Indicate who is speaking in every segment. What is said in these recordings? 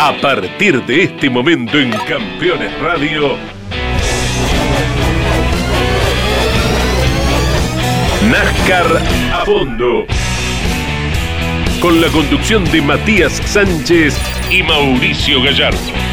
Speaker 1: A partir de este momento en Campeones Radio, NASCAR a fondo. Con la conducción de Matías Sánchez y Mauricio Gallardo.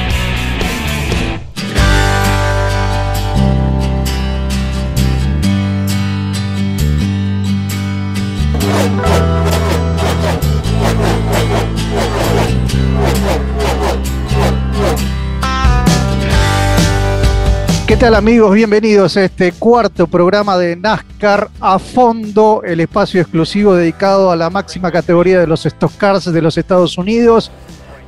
Speaker 2: ¿Qué tal amigos? Bienvenidos a este cuarto programa de NASCAR a fondo, el espacio exclusivo dedicado a la máxima categoría de los Stock Cars de los Estados Unidos.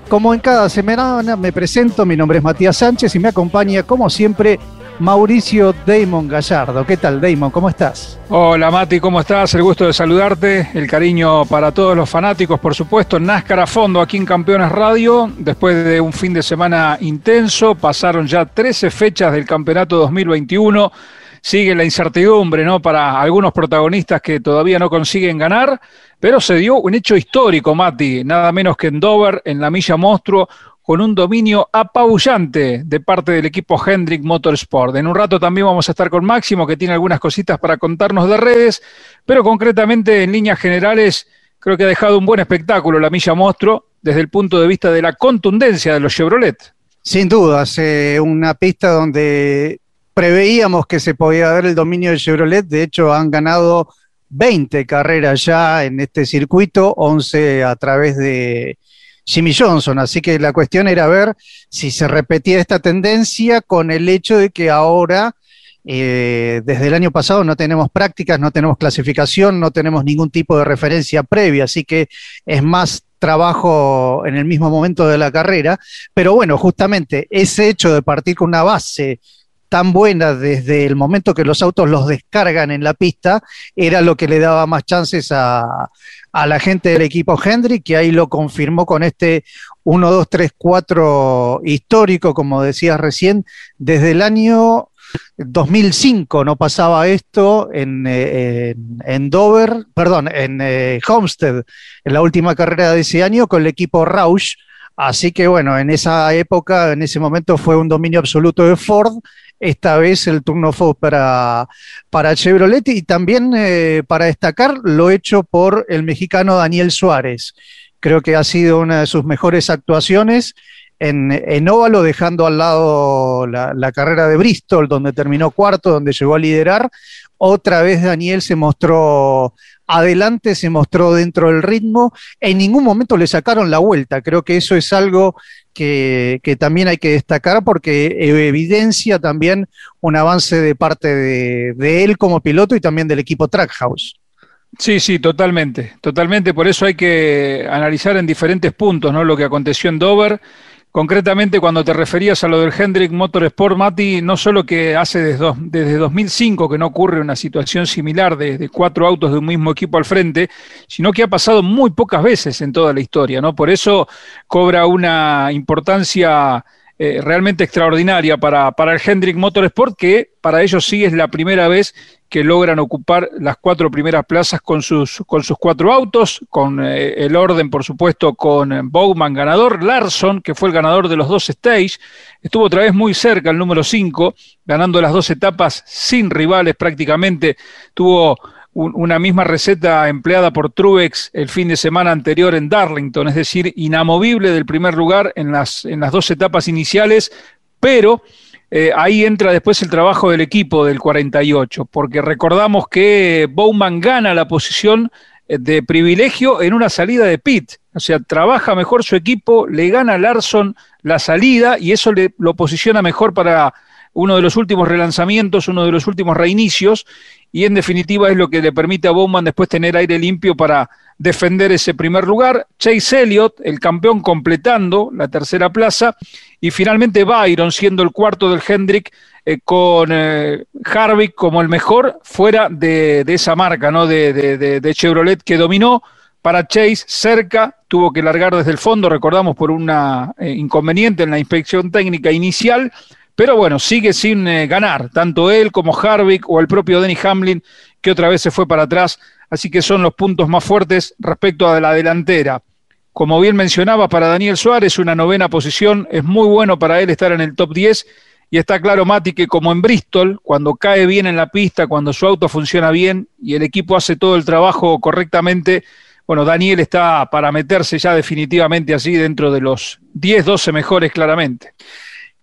Speaker 2: Como en cada semana me presento, mi nombre es Matías Sánchez y me acompaña como siempre Mauricio Damon Gallardo. ¿Qué tal, Damon? ¿Cómo estás?
Speaker 3: Hola, Mati, ¿cómo estás? El gusto de saludarte. El cariño para todos los fanáticos, por supuesto. NASCAR a fondo aquí en Campeones Radio. Después de un fin de semana intenso, pasaron ya 13 fechas del campeonato 2021. Sigue la incertidumbre, ¿no? Para algunos protagonistas que todavía no consiguen ganar, pero se dio un hecho histórico, Mati, nada menos que en Dover, en la Milla Monstruo, con un dominio apabullante de parte del equipo Hendrick Motorsport. En un rato también vamos a estar con Máximo, que tiene algunas cositas para contarnos de redes, pero concretamente en líneas generales creo que ha dejado un buen espectáculo la Milla Monstruo desde el punto de vista de la contundencia de los Chevrolet.
Speaker 2: Sin dudas, una pista donde preveíamos que se podía ver el dominio de Chevrolet, de hecho han ganado 20 carreras ya en este circuito, 11 a través de Jimmy Johnson. Así que la cuestión era ver si se repetía esta tendencia con el hecho de que ahora, eh, desde el año pasado, no tenemos prácticas, no tenemos clasificación, no tenemos ningún tipo de referencia previa. Así que es más trabajo en el mismo momento de la carrera. Pero bueno, justamente ese hecho de partir con una base tan buena desde el momento que los autos los descargan en la pista, era lo que le daba más chances a, la gente del equipo Hendrick, que ahí lo confirmó con este 1, 2, 3, 4 histórico, como decías recién, desde el año 2005 no pasaba esto en, eh, Dover, perdón, en eh, Homestead, en la última carrera de ese año con el equipo Roush. Así que bueno, en esa época, en ese momento fue un dominio absoluto de Ford esta vez el turno fue para, Chevrolet y también eh, para destacar lo hecho por el mexicano Daniel Suárez. Creo que ha sido una de sus mejores actuaciones en, en óvalo, dejando al lado la, la, carrera de Bristol, donde terminó cuarto, donde llegó a liderar. Otra vez Daniel se mostró adelante, se mostró dentro del ritmo. En ningún momento le sacaron la vuelta. Creo que eso es algo que, también hay que destacar porque evidencia también un avance de parte de, él como piloto y también del equipo Trackhouse.
Speaker 3: Sí, sí, totalmente, totalmente. Por eso hay que analizar en diferentes puntos ¿no? lo que aconteció en Dover Concretamente, cuando te referías a lo del Hendrick Motorsport, Mati, no solo que hace desde, desde 2005 que no ocurre una situación similar de, cuatro autos de un mismo equipo al frente, sino que ha pasado muy pocas veces en toda la historia, ¿no? Por eso cobra una importancia eh, realmente extraordinaria para, para el Hendrick Motorsport, que para ellos sí es la primera vez que logran ocupar las cuatro primeras plazas con sus, con sus cuatro autos, con eh, el orden, por supuesto, con Bowman ganador, Larson, que fue el ganador de los dos stage, estuvo otra vez muy cerca, el número 5, ganando las dos etapas sin rivales prácticamente, tuvo una misma receta empleada por Truex el fin de semana anterior en Darlington, es decir, inamovible del primer lugar en las, en las dos etapas iniciales, pero eh, ahí entra después el trabajo del equipo del 48, porque recordamos que Bowman gana la posición eh, de privilegio en una salida de pit. O sea, trabaja mejor su equipo, le gana a Larson la salida y eso le, lo posiciona mejor para uno de los últimos relanzamientos, uno de los últimos reinicios, y en definitiva es lo que le permite a Bowman después tener aire limpio para defender ese primer lugar. Chase Elliott, el campeón, completando la tercera plaza, y finalmente Byron siendo el cuarto del Hendrick eh, con eh, Harvick como el mejor fuera de, esa marca ¿no? De, Chevrolet que dominó. Para Chase cerca, tuvo que largar desde el fondo, recordamos por un eh, inconveniente en la inspección técnica inicial, pero bueno, sigue sin ganar, tanto él como Harvick o el propio Denny Hamlin, que otra vez se fue para atrás, así que son los puntos más fuertes respecto a la delantera. Como bien mencionaba, para Daniel Suárez, una novena posición, es muy bueno para él estar en el top 10 y está claro, Mati, que como en Bristol, cuando cae bien en la pista, cuando su auto funciona bien y el equipo hace todo el trabajo correctamente, bueno, Daniel está para meterse ya definitivamente así dentro de los 10, 12 mejores claramente.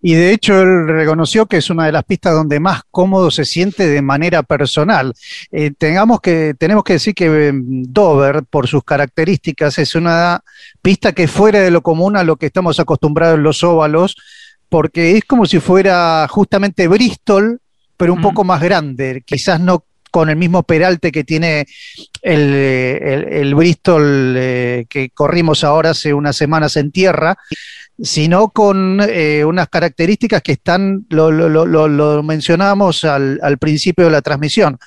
Speaker 2: Y de hecho él reconoció que es una de las pistas donde más cómodo se siente de manera personal. Eh, tengamos que, tenemos que decir que em, Dover, por sus características, es una pista que fuera de lo común a lo que estamos acostumbrados en los óvalos, porque es como si fuera justamente Bristol, pero un poco más grande, quizás no con el mismo peralte que tiene el, Bristol eh, que corrimos ahora hace unas semanas en tierra, sino con eh, unas características que están, lo, lo, lo, mencionábamos al, principio de la transmisión.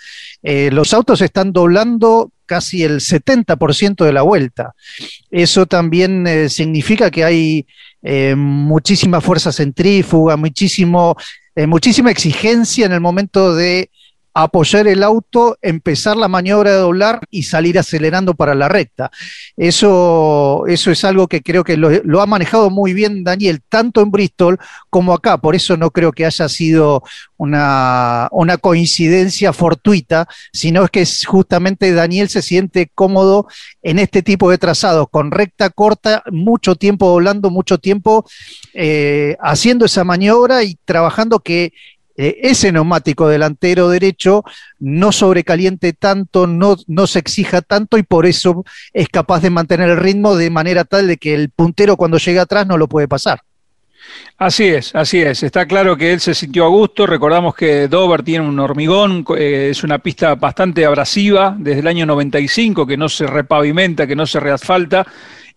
Speaker 2: Eh, los autos están doblando casi el 70% de la vuelta. Eso también significa que hay muchísima fuerza centrífuga, muchísimo, muchísima exigencia en el momento de apoyar el auto, empezar la maniobra de doblar y salir acelerando para la recta. Eso, eso es algo que creo que lo, ha manejado muy bien Daniel, tanto en Bristol como acá. Por eso no creo que haya sido una, una coincidencia fortuita, sino es que justamente Daniel se siente cómodo en este tipo de trazados, con recta corta, mucho tiempo doblando, mucho tiempo eh, haciendo esa maniobra y trabajando que eh, ese neumático delantero derecho no sobrecaliente tanto, no, no se exija tanto y por eso es capaz de mantener el ritmo de manera tal de que el puntero cuando llega atrás no lo puede pasar.
Speaker 3: Así es, así es. Está claro que él se sintió a gusto. Recordamos que Dover tiene un hormigón, eh, es una pista bastante abrasiva desde el año 95, que no se repavimenta, que no se reasfalta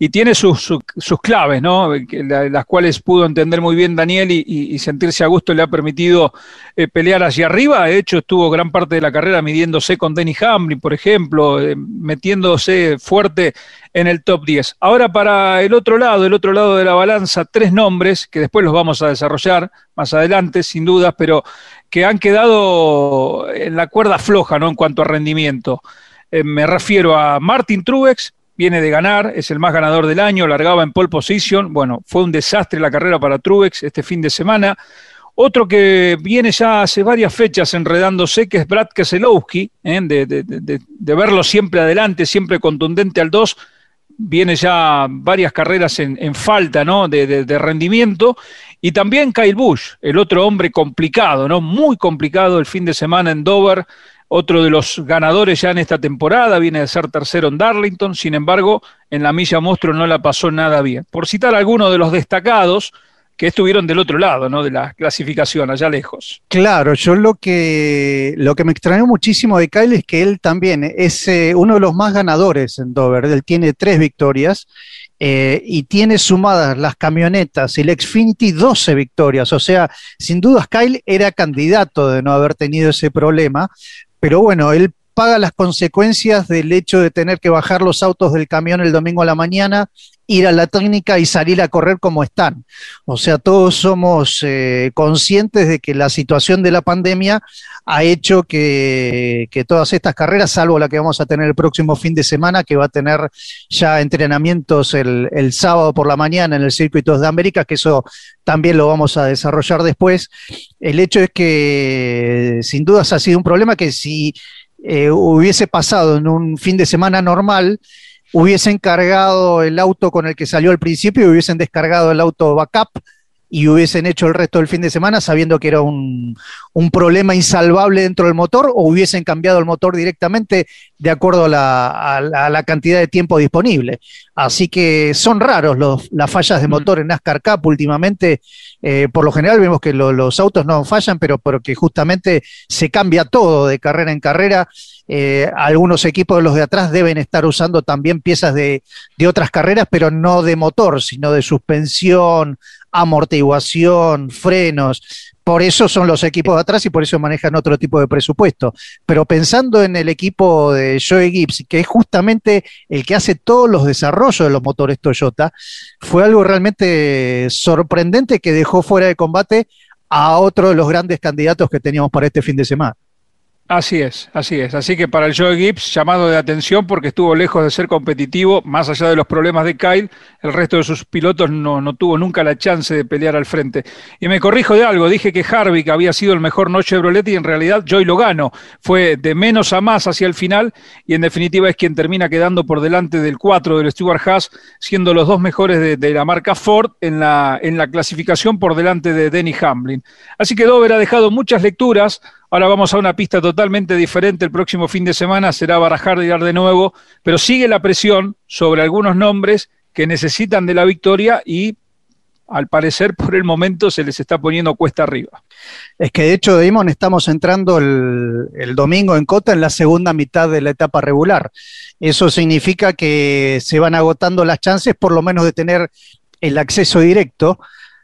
Speaker 3: y tiene sus, sus, claves, ¿no? las cuales pudo entender muy bien Daniel y, sentirse a gusto le ha permitido eh, pelear hacia arriba. De hecho, estuvo gran parte de la carrera midiéndose con Denny Hamlin, por ejemplo, eh, metiéndose fuerte en el top 10. Ahora para el otro lado, el otro lado de la balanza, tres nombres que después los vamos a desarrollar más adelante, sin dudas, pero que han quedado en la cuerda floja, ¿no? En cuanto a rendimiento. Eh, me refiero a Martin Truex, viene de ganar, es el más ganador del año, largaba en pole position. Bueno, fue un desastre la carrera para Truex este fin de semana. Otro que viene ya hace varias fechas enredándose, que es Brad Keselowski, ¿eh? de, verlo siempre adelante, siempre contundente al 2, viene ya varias carreras en, falta ¿no? de, rendimiento. Y también Kyle Busch, el otro hombre complicado, ¿no? muy complicado el fin de semana en Dover, otro de los ganadores ya en esta temporada, viene de ser tercero en Darlington, sin embargo, en la milla monstruo no la pasó nada bien. Por citar algunos de los destacados que estuvieron del otro lado, ¿no? De la clasificación, allá lejos.
Speaker 2: Claro, yo lo que, lo que me extrañó muchísimo de Kyle es que él también es eh, uno de los más ganadores en Dover. Él tiene tres victorias eh, y tiene sumadas las camionetas y el Xfinity 12 victorias. O sea, sin dudas Kyle era candidato de no haber tenido ese problema, pero bueno, él paga las consecuencias del hecho de tener que bajar los autos del camión el domingo a la mañana, ir a la técnica y salir a correr como están. O sea, todos somos eh, conscientes de que la situación de la pandemia ha hecho que, todas estas carreras, salvo la que vamos a tener el próximo fin de semana, que va a tener ya entrenamientos el, sábado por la mañana en el Circuito de América, que eso también lo vamos a desarrollar después. El hecho es que sin dudas ha sido un problema que si eh, hubiese pasado en un fin de semana normal, hubiesen cargado el auto con el que salió al principio y hubiesen descargado el auto backup y hubiesen hecho el resto del fin de semana sabiendo que era un, problema insalvable dentro del motor o hubiesen cambiado el motor directamente de acuerdo a la, cantidad de tiempo disponible. Así que son raros los, las fallas de mm. motor en NASCAR Cup últimamente. Eh, por lo general vemos que los autos no fallan, pero porque justamente se cambia todo de carrera en carrera. Eh, algunos equipos de los de atrás deben estar usando también piezas de, de otras carreras, pero no de motor, sino de suspensión, amortiguación, frenos. Por eso son los equipos de atrás y por eso manejan otro tipo de presupuesto. Pero pensando en el equipo de Joe Gibbs, que es justamente el que hace todos los desarrollos de los motores Toyota, fue algo realmente sorprendente que dejó fuera de combate a otro de los grandes candidatos que teníamos para este fin de semana.
Speaker 3: Así es, así es. Así que para el Joe Gibbs, llamado de atención porque estuvo lejos de ser competitivo, más allá de los problemas de Kyle, el resto de sus pilotos no, no tuvo nunca la chance de pelear al frente. Y me corrijo de algo, dije que Harvick había sido el mejor noche Chevrolet y en realidad Joy Logano fue de menos a más hacia el final y en definitiva es quien termina quedando por delante del 4 del Stuart Haas, siendo los dos mejores de, de la marca Ford en la, en la clasificación por delante de Denny Hamlin. Así que Dover ha dejado muchas lecturas Ahora vamos a una pista totalmente diferente el próximo fin de semana, será barajar de ir de nuevo, pero sigue la presión sobre algunos nombres que necesitan de la victoria y al parecer por el momento se les está poniendo cuesta arriba.
Speaker 2: Es que de hecho, Damon, estamos entrando el, el, domingo en Cota en la segunda mitad de la etapa regular. Eso significa que se van agotando las chances por lo menos de tener el acceso directo.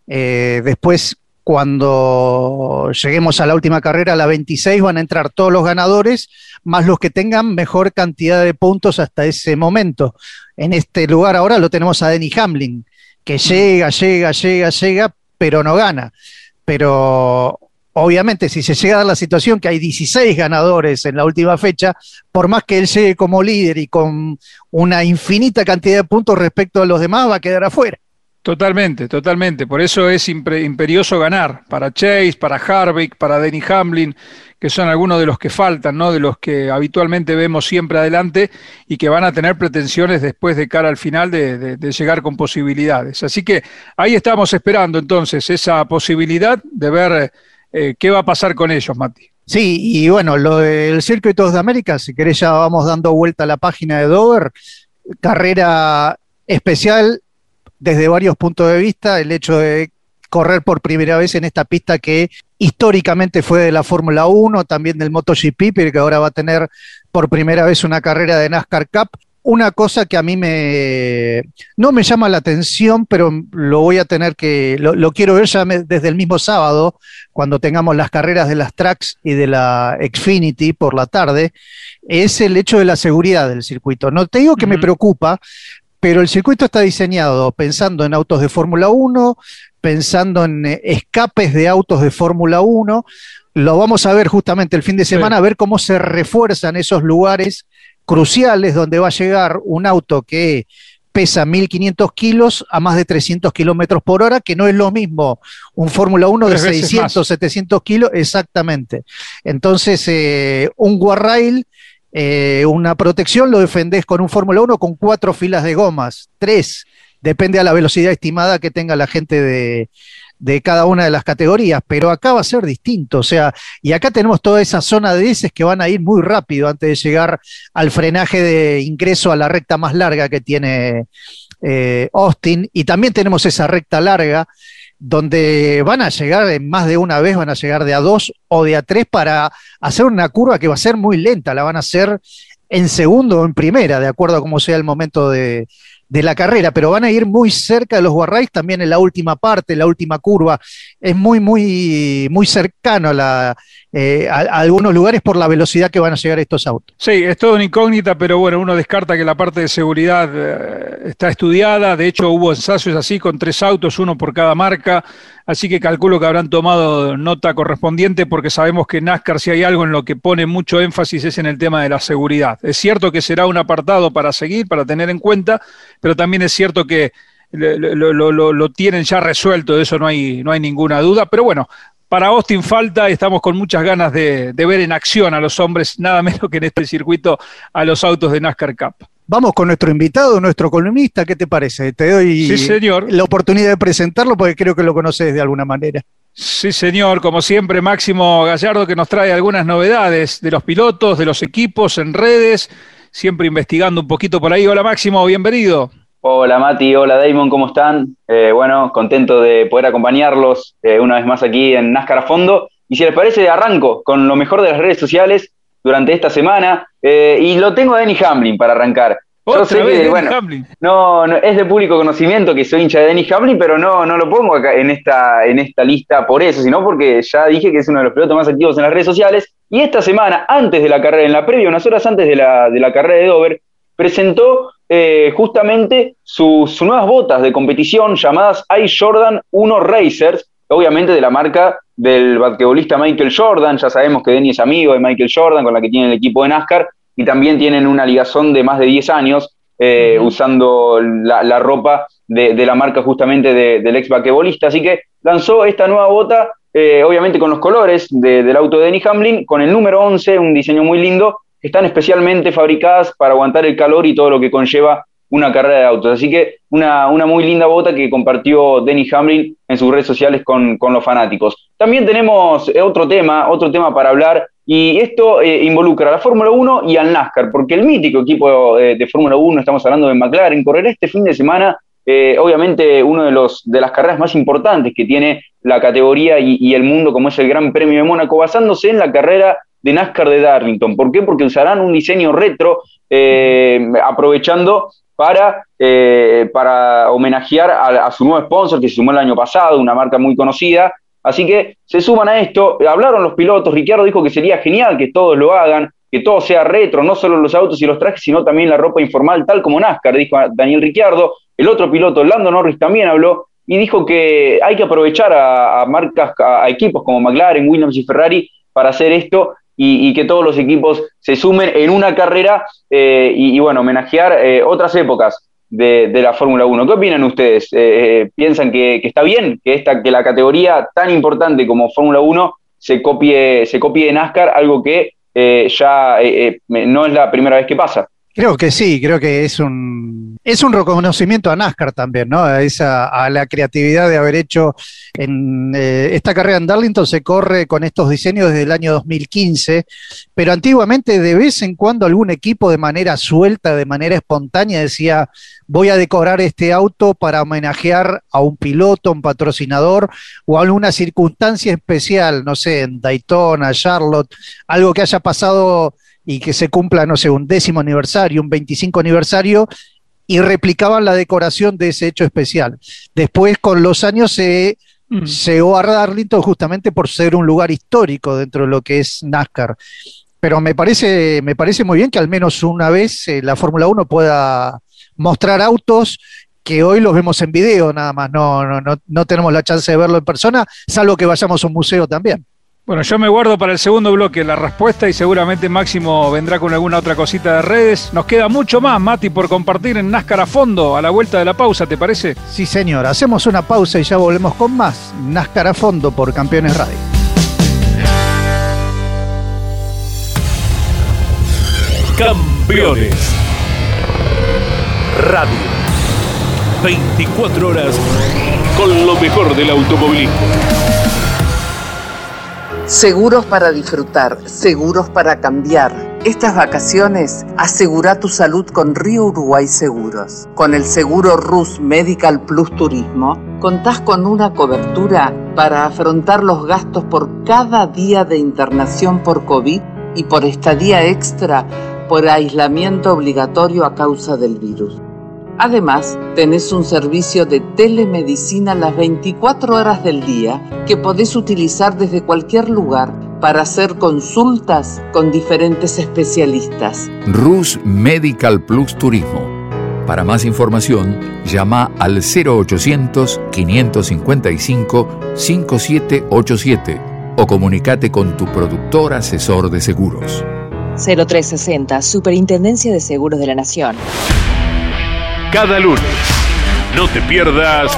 Speaker 2: Eh, después cuando lleguemos a la última carrera, a la 26, van a entrar todos los ganadores, más los que tengan mejor cantidad de puntos hasta ese momento. En este lugar ahora lo tenemos a Denny Hamlin, que llega, llega, llega, llega, pero no gana. Pero obviamente si se llega a dar la situación que hay 16 ganadores en la última fecha, por más que él llegue como líder y con una infinita cantidad de puntos respecto a los demás, va a quedar afuera.
Speaker 3: Totalmente, totalmente. Por eso es imperioso ganar para Chase, para Harvick, para Denny Hamlin, que son algunos de los que faltan, ¿no? De los que habitualmente vemos siempre adelante y que van a tener pretensiones después de cara al final de, llegar con posibilidades. Así que ahí estamos esperando entonces esa posibilidad de ver eh, qué va a pasar con ellos, Mati.
Speaker 2: Sí, y bueno, lo del Circuito de América, si querés ya vamos dando vuelta a la página de Dover, carrera especial desde varios puntos de vista el hecho de correr por primera vez en esta pista que históricamente fue de la Fórmula 1, también del MotoGP, pero que ahora va a tener por primera vez una carrera de NASCAR Cup. Una cosa que a mí me no me llama la atención, pero lo voy a tener que, lo, lo quiero ver ya desde el mismo sábado, cuando tengamos las carreras de las tracks y de la Xfinity por la tarde, es el hecho de la seguridad del circuito. No te digo que uh -huh. me preocupa, pero el circuito está diseñado pensando en autos de Fórmula 1, pensando en eh, escapes de autos de Fórmula 1. Lo vamos a ver justamente el fin de semana, sí. a ver cómo se refuerzan esos lugares cruciales donde va a llegar un auto que pesa 1.500 kilos a más de 300 kilómetros por hora, que no es lo mismo un Fórmula 1 de 600, más. 700 kilos, exactamente. Entonces, eh, un guarrail eh, una protección lo defendés con un Fórmula 1 con cuatro filas de gomas, tres, depende a la velocidad estimada que tenga la gente de, de cada una de las categorías, pero acá va a ser distinto, o sea, y acá tenemos toda esa zona de heces que van a ir muy rápido antes de llegar al frenaje de ingreso a la recta más larga que tiene eh, Austin, y también tenemos esa recta larga donde van a llegar en más de una vez, van a llegar de a dos o de a tres para hacer una curva que va a ser muy lenta, la van a hacer en segundo o en primera, de acuerdo a cómo sea el momento de, de la carrera, pero van a ir muy cerca de los guarrays también en la última parte, la última curva. Es muy, muy, muy cercano a, la, eh, algunos lugares por la velocidad que van a llegar estos autos.
Speaker 3: Sí, es todo una incógnita, pero bueno, uno descarta que la parte de seguridad eh, está estudiada. De hecho, hubo ensayos así con tres autos, uno por cada marca. Así que calculo que habrán tomado nota correspondiente porque sabemos que NASCAR si hay algo en lo que pone mucho énfasis es en el tema de la seguridad. Es cierto que será un apartado para seguir, para tener en cuenta, pero también es cierto que lo, lo tienen ya resuelto, de eso no hay, no hay ninguna duda. Pero bueno, para Austin falta, estamos con muchas ganas de, de, ver en acción a los hombres, nada menos que en este circuito, a los autos de NASCAR Cup.
Speaker 2: Vamos con nuestro invitado, nuestro columnista, ¿qué te parece? Te doy
Speaker 3: sí, señor.
Speaker 2: la oportunidad de presentarlo porque creo que lo conoces de alguna manera.
Speaker 3: Sí, señor, como siempre, Máximo Gallardo que nos trae algunas novedades de los pilotos, de los equipos en redes, siempre investigando un poquito por ahí. Hola Máximo, bienvenido.
Speaker 4: Hola Mati, hola Damon, ¿cómo están? Eh, bueno, contento de poder acompañarlos eh, una vez más aquí en NASCAR a fondo. Y si les parece, arranco con lo mejor de las redes sociales durante esta semana. Eh, y lo tengo a Denny Hamlin para arrancar.
Speaker 3: Yo sé que, bueno, Hamlin.
Speaker 4: No, no, es de público conocimiento que soy hincha de Denny Hamlin, pero no, no lo pongo acá en esta, en esta lista por eso, sino porque ya dije que es uno de los pilotos más activos en las redes sociales. Y esta semana, antes de la carrera, en la previa, unas horas antes de la, de la carrera de Dover, presentó eh, justamente sus, sus nuevas botas de competición llamadas iJordan 1 Racers, obviamente de la marca del basquetbolista Michael Jordan. Ya sabemos que Denny es amigo de Michael Jordan, con la que tiene el equipo de NASCAR, y también tienen una ligazón de más de 10 años eh, usando la, ropa de, la marca justamente del ex basquetbolista. Así que lanzó esta nueva bota, eh, obviamente con los colores del auto de Denny Hamlin, con el número 11, un diseño muy lindo, están especialmente fabricadas para aguantar el calor y todo lo que conlleva una carrera de autos. Así que una, una muy linda bota que compartió Denny Hamlin en sus redes sociales con, los fanáticos. También tenemos eh, otro tema, otro tema para hablar, y esto eh, involucra a la Fórmula 1 y al NASCAR, porque el mítico equipo eh, de Fórmula 1, estamos hablando de McLaren, correrá este fin de semana, obviamente uno de, de las carreras más importantes que tiene la categoría y el mundo, como es el Gran Premio de Mónaco, basándose en la carrera de NASCAR de Darlington. ¿Por qué? Porque usarán un diseño retro, aprovechando para, eh, para homenajear a, su nuevo sponsor que se sumó el año pasado, una marca muy conocida. Así que se suman a esto, hablaron los pilotos, Ricciardo dijo que sería genial que todos lo hagan, que todo sea retro, no solo los autos y los trajes, sino también la ropa informal, tal como NASCAR, dijo Daniel Ricciardo. El otro piloto, Lando Norris, también habló y dijo que hay que aprovechar a, marcas, a equipos como McLaren, Williams y Ferrari para hacer esto y, que todos los equipos se sumen en una carrera eh, y, bueno, homenajear eh, otras épocas de, la Fórmula 1. ¿Qué opinan ustedes? Eh, ¿Piensan que, está bien que, esta, que la categoría tan importante como Fórmula 1 se copie, se copie de NASCAR, algo que ya no es la primera vez que pasa?
Speaker 2: Creo que sí, creo que es un, es un reconocimiento a NASCAR también, ¿no? A, esa, a la creatividad de haber hecho en eh, esta carrera en Darlington se corre con estos diseños desde el año 2015, pero antiguamente de vez en cuando algún equipo de manera suelta, de manera espontánea decía, voy a decorar este auto para homenajear a un piloto, un patrocinador o alguna circunstancia especial, no sé, en Daytona, Charlotte, algo que haya pasado y que se cumpla, no sé, un décimo aniversario, un 25 aniversario, y replicaban la decoración de ese hecho especial. Después, con los años, se mm. llegó a Darlington justamente por ser un lugar histórico dentro de lo que es NASCAR. Pero me parece, me parece muy bien que al menos una vez eh, la Fórmula 1 pueda mostrar autos que hoy los vemos en video nada más, no, no, no, no tenemos la chance de verlo en persona, salvo que vayamos a un museo también.
Speaker 3: Bueno, yo me guardo para el segundo bloque la respuesta y seguramente Máximo vendrá con alguna otra cosita de redes. Nos queda mucho más, Mati, por compartir en NASCAR a fondo a la vuelta de la pausa, ¿te parece?
Speaker 2: Sí, señor. Hacemos una pausa y ya volvemos con más NASCAR a fondo por Campeones Radio.
Speaker 1: Campeones Radio. 24 horas con lo mejor del automovilismo.
Speaker 5: Seguros para disfrutar, seguros para cambiar. Estas vacaciones asegura tu salud con Río Uruguay Seguros. Con el seguro RUS Medical Plus Turismo, contás con una cobertura para afrontar los gastos por cada día de internación por COVID y por estadía extra por aislamiento obligatorio a causa del virus. Además, tenés un servicio de telemedicina las 24 horas del día que podés utilizar desde cualquier lugar para hacer consultas con diferentes especialistas.
Speaker 6: RUS Medical Plus Turismo. Para más información, llama al 0800-555-5787 o comunícate con tu productor asesor de seguros.
Speaker 7: 0360, Superintendencia de Seguros de la Nación
Speaker 1: cada lunes. No te pierdas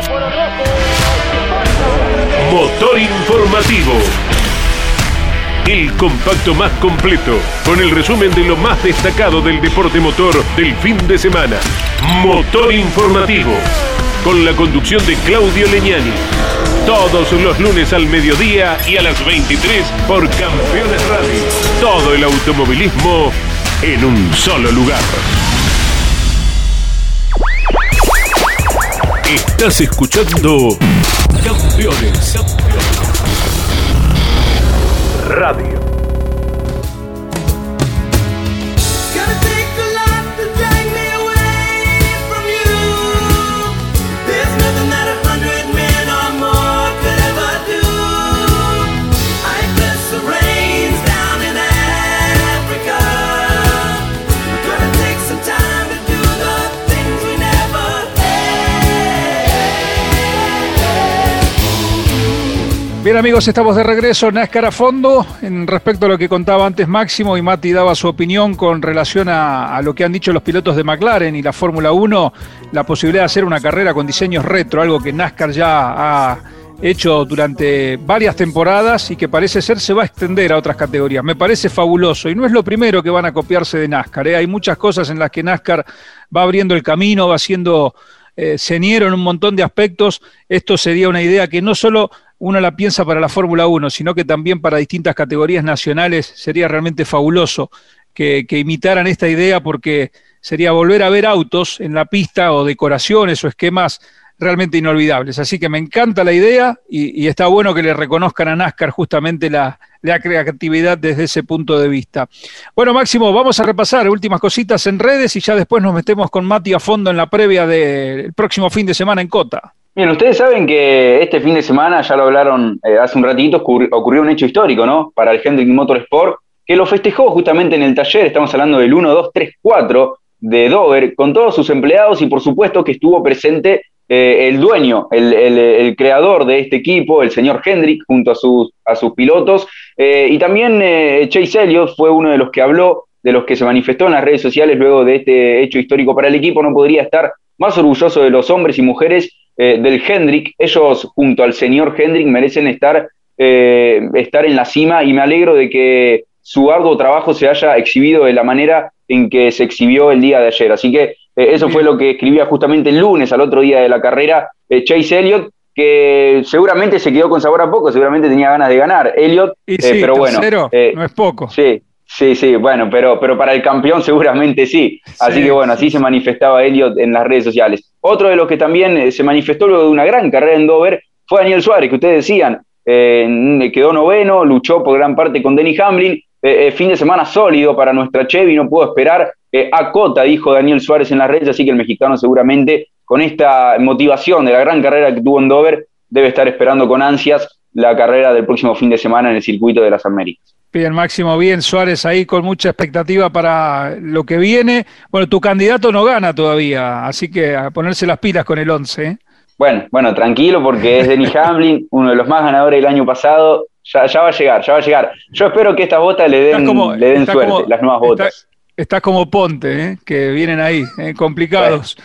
Speaker 1: Motor Informativo. El compacto más completo, con el resumen de lo más destacado del deporte motor del fin de semana. Motor Informativo, con la conducción de Claudio Leñani. Todos los lunes al mediodía y a las 23 por Campeones Radio. Todo el automovilismo en un solo lugar. Estás escuchando Campeones. Radio.
Speaker 3: Bien amigos, estamos de regreso en NASCAR a fondo. En respecto a lo que contaba antes Máximo y Mati daba su opinión con relación a, lo que han dicho los pilotos de McLaren y la Fórmula 1, la posibilidad de hacer una carrera con diseños retro, algo que NASCAR ya ha hecho durante varias temporadas y que parece ser se va a extender a otras categorías. Me parece fabuloso y no es lo primero que van a copiarse de NASCAR. ¿eh? Hay muchas cosas en las que NASCAR va abriendo el camino, va haciendo eh, en un montón de aspectos. Esto sería una idea que no solo uno la piensa para la Fórmula 1, sino que también para distintas categorías nacionales sería realmente fabuloso que, imitaran esta idea porque sería volver a ver autos en la pista o decoraciones o esquemas realmente inolvidables. Así que me encanta la idea y, está bueno que le reconozcan a NASCAR justamente la, creatividad desde ese punto de vista. Bueno, Máximo, vamos a repasar últimas cositas en redes y ya después nos metemos con Mati a fondo en la previa del próximo fin de semana en Cota.
Speaker 4: Bien, ustedes saben que este fin de semana, ya lo hablaron eh, hace un ratito, ocurrió un hecho histórico, ¿no? Para el Hendrick Motorsport, que lo festejó justamente en el taller, estamos hablando del 1, 2, 3, 4 de Dover, con todos sus empleados y por supuesto que estuvo presente eh, el dueño, el, creador de este equipo, el señor Hendrick, junto a sus, a sus pilotos. Eh, y también Chase Elliott fue uno de los que habló, de los que se manifestó en las redes sociales luego de este hecho histórico para el equipo. No podría estar más orgulloso de los hombres y mujeres del Hendrick. Ellos, junto al señor Hendrick, merecen estar, estar en la cima y me alegro de que su arduo trabajo se haya exhibido de la manera en que se exhibió el día de ayer. Así que eh, eso fue lo que escribía justamente el lunes, al otro día de la carrera, eh, Chase Elliott, que seguramente se quedó con sabor a poco, seguramente tenía ganas de ganar. Elliott,
Speaker 3: eh, pero bueno. no es poco.
Speaker 4: Sí, sí, sí, bueno, pero, pero para el campeón seguramente sí. Así que bueno, así se manifestaba Elliott en las redes sociales. Otro de los que también se manifestó luego de una gran carrera en Dover fue Daniel Suárez, que ustedes decían, quedó noveno, luchó por gran parte con Denny Hamlin. fin de semana sólido para nuestra Chevy, no pudo esperar eh, acota, dijo Daniel Suárez en las redes, así que el mexicano seguramente con esta motivación de la gran carrera que tuvo en Dover, debe estar esperando con ansias la carrera del próximo fin de semana en el circuito de las Américas.
Speaker 3: Bien, Máximo, bien, Suárez ahí con mucha expectativa para lo que viene. Bueno, tu candidato no gana todavía, así que a ponerse las pilas con el 11. ¿eh?
Speaker 4: Bueno, bueno, tranquilo porque es Denny Hamlin, uno de los más ganadores del año pasado. Ya, va a llegar, ya va a llegar. Yo espero que estas botas le den, le den suerte, las nuevas botas.
Speaker 3: Estás como Ponte, ¿eh? que vienen ahí, ¿eh? complicados.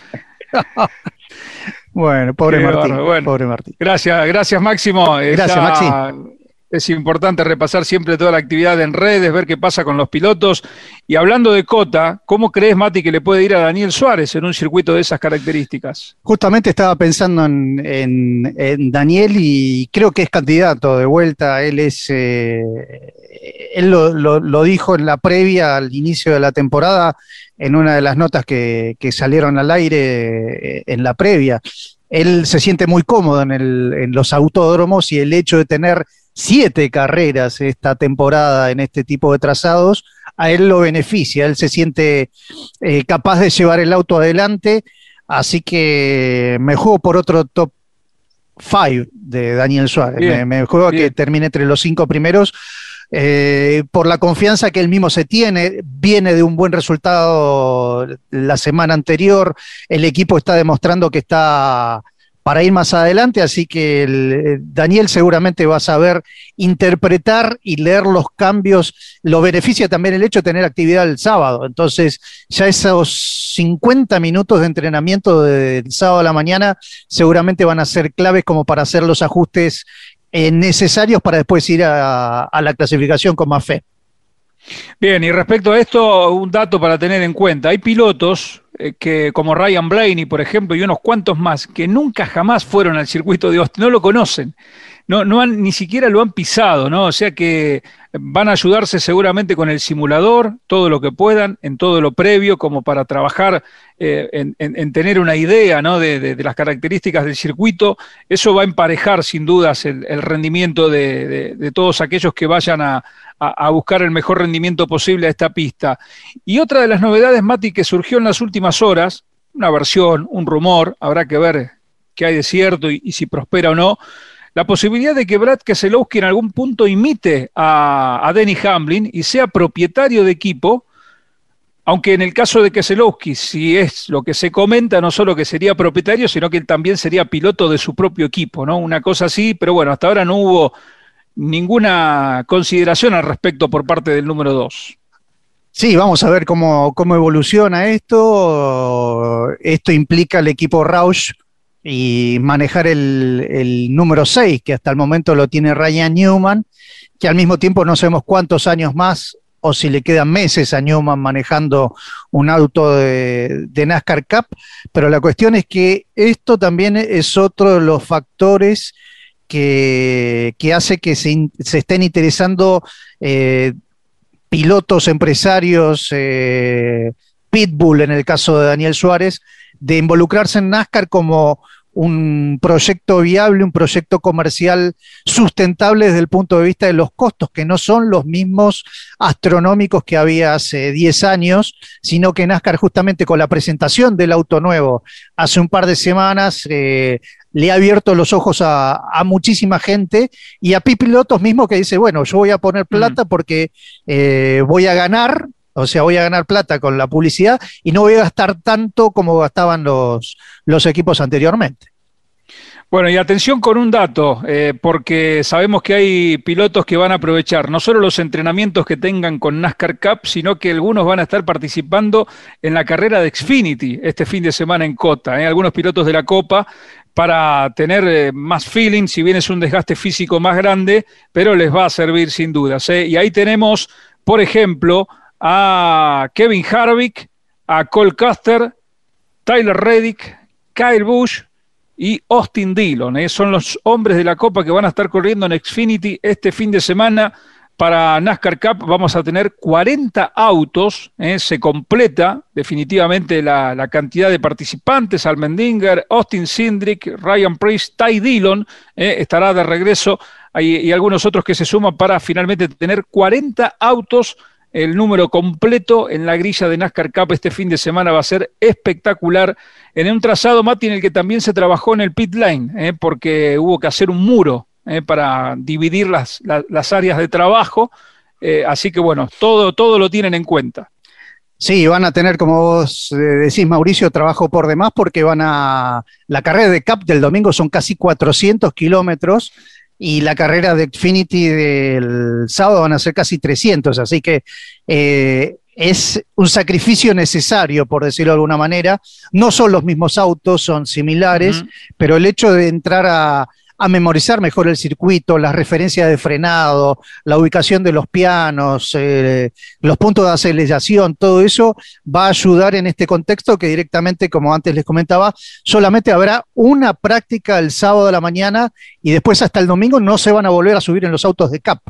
Speaker 2: bueno, pobre Martín, pobre Martín.
Speaker 3: Gracias, gracias Máximo. Gracias, Maxi es importante repasar siempre toda la actividad en redes, ver qué pasa con los pilotos. Y hablando de Cota, ¿cómo crees, Mati, que le puede ir a Daniel Suárez en un circuito de esas características?
Speaker 2: Justamente estaba pensando en, Daniel y creo que es candidato de vuelta. Él es. Eh, él lo, dijo en la previa al inicio de la temporada, en una de las notas que, salieron al aire eh, en la previa. Él se siente muy cómodo en los autódromos y el hecho de tener siete carreras esta temporada en este tipo de trazados, a él lo beneficia, él se siente eh, capaz de llevar el auto adelante, así que me juego por otro top five de Daniel Suárez, me, juego a que termine entre los cinco primeros. Eh, por la confianza que él mismo se tiene, viene de un buen resultado la semana anterior, el equipo está demostrando que está para ir más adelante, así que eh, Daniel seguramente va a saber interpretar y leer los cambios. Lo beneficia también el hecho de tener actividad el sábado, entonces ya esos 50 minutos de entrenamiento del sábado a la mañana seguramente van a ser claves como para hacer los ajustes eh, necesarios para después ir a la clasificación con más fe.
Speaker 3: Bien, y respecto a esto, un dato para tener en cuenta. Hay pilotos eh, que, como Ryan Blaney, por ejemplo, y unos cuantos más, que nunca jamás fueron al circuito de Austin, no lo conocen, no, no han, ni siquiera lo han pisado, ¿no? O sea que van a ayudarse seguramente con el simulador, todo lo que puedan, en todo lo previo, como para trabajar eh, en, tener una idea ¿no? de, las características del circuito. Eso va a emparejar sin dudas el, rendimiento de, todos aquellos que vayan a, a, buscar el mejor rendimiento posible a esta pista. Y otra de las novedades, Mati, que surgió en las últimas horas, una versión, un rumor, habrá que ver qué hay de cierto y, si prospera o no, la posibilidad de que Brad Keselowski en algún punto imite a, a Denny Hamlin y sea propietario de equipo Aunque en el caso de Keselowski, si es lo que se comenta, no solo que sería propietario, sino que él también sería piloto de su propio equipo, ¿no? Una cosa así, pero bueno, hasta ahora no hubo ninguna consideración al respecto por parte del número 2.
Speaker 2: Sí, vamos a ver cómo, cómo evoluciona esto. Esto implica el equipo Roush y manejar el, número 6, que hasta el momento lo tiene Ryan Newman, que al mismo tiempo no sabemos cuántos años más o si le quedan meses a Newman manejando un auto de, NASCAR Cup, pero la cuestión es que esto también es otro de los factores que, hace que se, estén interesando eh, pilotos, empresarios, eh, Pitbull en el caso de Daniel Suárez, de involucrarse en NASCAR como un proyecto viable, un proyecto comercial sustentable desde el punto de vista de los costos, que no son los mismos astronómicos que había hace 10 años, sino que NASCAR justamente con la presentación del auto nuevo hace un par de semanas eh, le ha abierto los ojos a, muchísima gente y a pilotos mismos que dice, bueno, yo voy a poner plata porque eh, voy a ganar, o sea, voy a ganar plata con la publicidad y no voy a gastar tanto como gastaban los, los equipos anteriormente.
Speaker 3: Bueno, y atención con un dato, eh, porque sabemos que hay pilotos que van a aprovechar no solo los entrenamientos que tengan con NASCAR Cup, sino que algunos van a estar participando en la carrera de Xfinity este fin de semana en Cota. ¿eh? Algunos pilotos de la Copa para tener eh, más feeling, si bien es un desgaste físico más grande, pero les va a servir sin dudas. Y ahí tenemos, por ejemplo, a Kevin Harvick, a Cole Custer, Tyler Reddick, Kyle Busch y Austin Dillon. ¿eh? Son los hombres de la Copa que van a estar corriendo en Xfinity este fin de semana. Para NASCAR Cup vamos a tener 40 autos, ¿eh? se completa definitivamente la, cantidad de participantes, Almendinger, Austin Sindrick, Ryan Priest, Ty Dillon, ¿eh? estará de regreso y algunos otros que se suman para finalmente tener 40 autos el número completo en la grilla de NASCAR Cup este fin de semana va a ser espectacular. En un trazado, Mati, en el que también se trabajó en el pit lane, eh, porque hubo que hacer un muro eh, para dividir las, las, áreas de trabajo. Eh, así que bueno, todo, todo lo tienen en cuenta.
Speaker 2: Sí, van a tener, como vos decís, Mauricio, trabajo por demás porque van a... La carrera de CAP del domingo son casi 400 kilómetros y la carrera de Xfinity del sábado van a ser casi 300, así que eh, es un sacrificio necesario, por decirlo de alguna manera. No son los mismos autos, son similares, pero el hecho de entrar a, a memorizar mejor el circuito, las referencias de frenado, la ubicación de los pianos, eh, los puntos de aceleración, todo eso va a ayudar en este contexto que directamente, como antes les comentaba, solamente habrá una práctica el sábado de la mañana y después hasta el domingo no se van a volver a subir en los autos de CAP.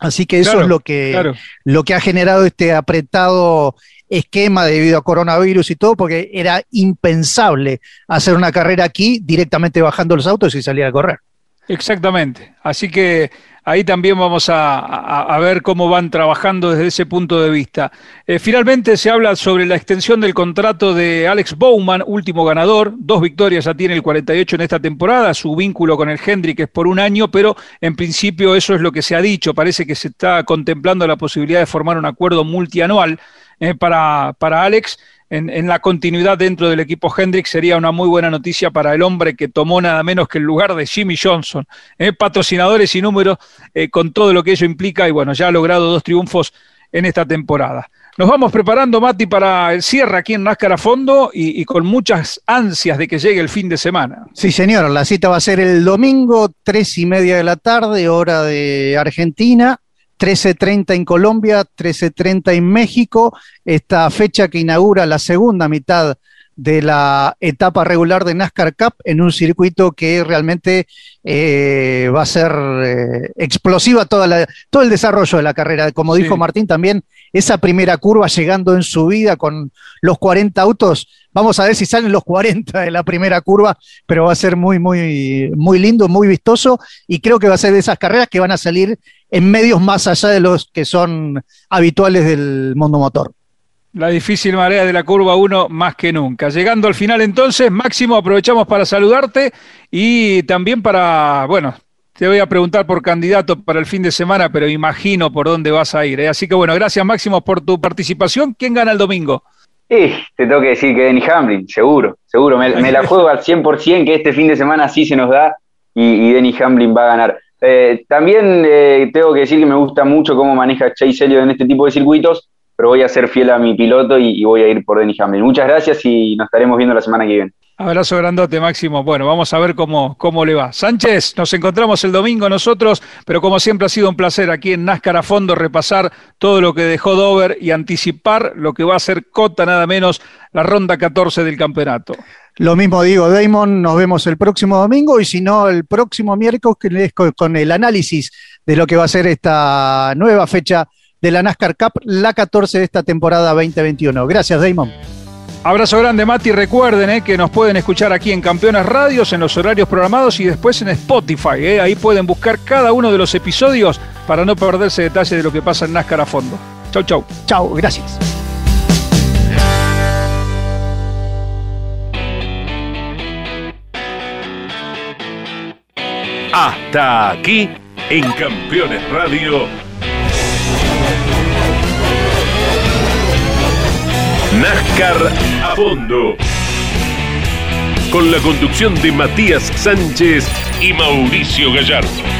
Speaker 2: Así que eso es lo que, lo que ha generado este apretado esquema debido a coronavirus y todo, porque era impensable hacer una carrera aquí directamente bajando los autos y salir a correr.
Speaker 3: Exactamente. Así que ahí también vamos a, ver cómo van trabajando desde ese punto de vista. Eh, finalmente se habla sobre la extensión del contrato de Alex Bowman, último ganador. Dos victorias ya tiene el 48 en esta temporada. Su vínculo con el Hendrick es por un año, pero en principio eso es lo que se ha dicho. Parece que se está contemplando la posibilidad de formar un acuerdo multianual eh, para, para Alex en, la continuidad dentro del equipo Hendrix sería una muy buena noticia para el hombre que tomó nada menos que el lugar de Jimmy Johnson. ¿eh? patrocinadores y números eh, con todo lo que ello implica y bueno, ya ha logrado dos triunfos en esta temporada. Nos vamos preparando, Mati, para el cierre aquí en NASCAR a fondo y, y, con muchas ansias de que llegue el fin de semana.
Speaker 2: Sí, señor, la cita va a ser el domingo, tres y media de la tarde, hora de Argentina. 13.30 en Colombia, 13.30 en México, esta fecha que inaugura la segunda mitad de la etapa regular de NASCAR Cup en un circuito que realmente eh, va a ser eh, explosiva toda todo el desarrollo de la carrera. Como dijo Martín también, esa primera curva llegando en su vida con los 40 autos, vamos a ver si salen los 40 de la primera curva, pero va a ser muy, muy, muy lindo, muy vistoso y creo que va a ser de esas carreras que van a salir en medios más allá de los que son habituales del mundo motor.
Speaker 3: La difícil marea de la curva 1 más que nunca. Llegando al final entonces, Máximo, aprovechamos para saludarte y también para, bueno, te voy a preguntar por candidato para el fin de semana, pero imagino por dónde vas a ir. ¿eh? Así que bueno, gracias Máximo por tu participación. ¿Quién gana el domingo?
Speaker 4: te tengo que decir que Denny Hamlin, seguro, seguro. Me, la juego al 100% que este fin de semana sí se nos da y, y Denny Hamlin va a ganar. Eh, también eh, tengo que decir que me gusta mucho cómo maneja Chase Elliott en este tipo de circuitos, pero voy a ser fiel a mi piloto y, y voy a ir por Denny Hamlin. Muchas gracias y nos estaremos viendo la semana que viene.
Speaker 3: Abrazo grandote, Máximo. Bueno, vamos a ver cómo, cómo le va. Sánchez, nos encontramos el domingo nosotros, pero como siempre ha sido un placer aquí en NASCAR a fondo repasar todo lo que dejó Dover y anticipar lo que va a ser Cota nada menos la ronda 14 del campeonato.
Speaker 2: Lo mismo digo, Damon, nos vemos el próximo domingo y si no, el próximo miércoles con el análisis de lo que va a ser esta nueva fecha de la NASCAR Cup, la 14 de esta temporada 2021. Gracias, Damon.
Speaker 3: Abrazo grande, Mati. Recuerden eh, que nos pueden escuchar aquí en Campeones Radios, en los horarios programados y después en Spotify. Eh. Ahí pueden buscar cada uno de los episodios para no perderse detalles de lo que pasa en NASCAR a fondo. Chau, chau.
Speaker 2: Chau, gracias.
Speaker 1: Hasta aquí en Campeones Radio NASCAR a fondo. Con la conducción de Matías Sánchez y Mauricio Gallardo.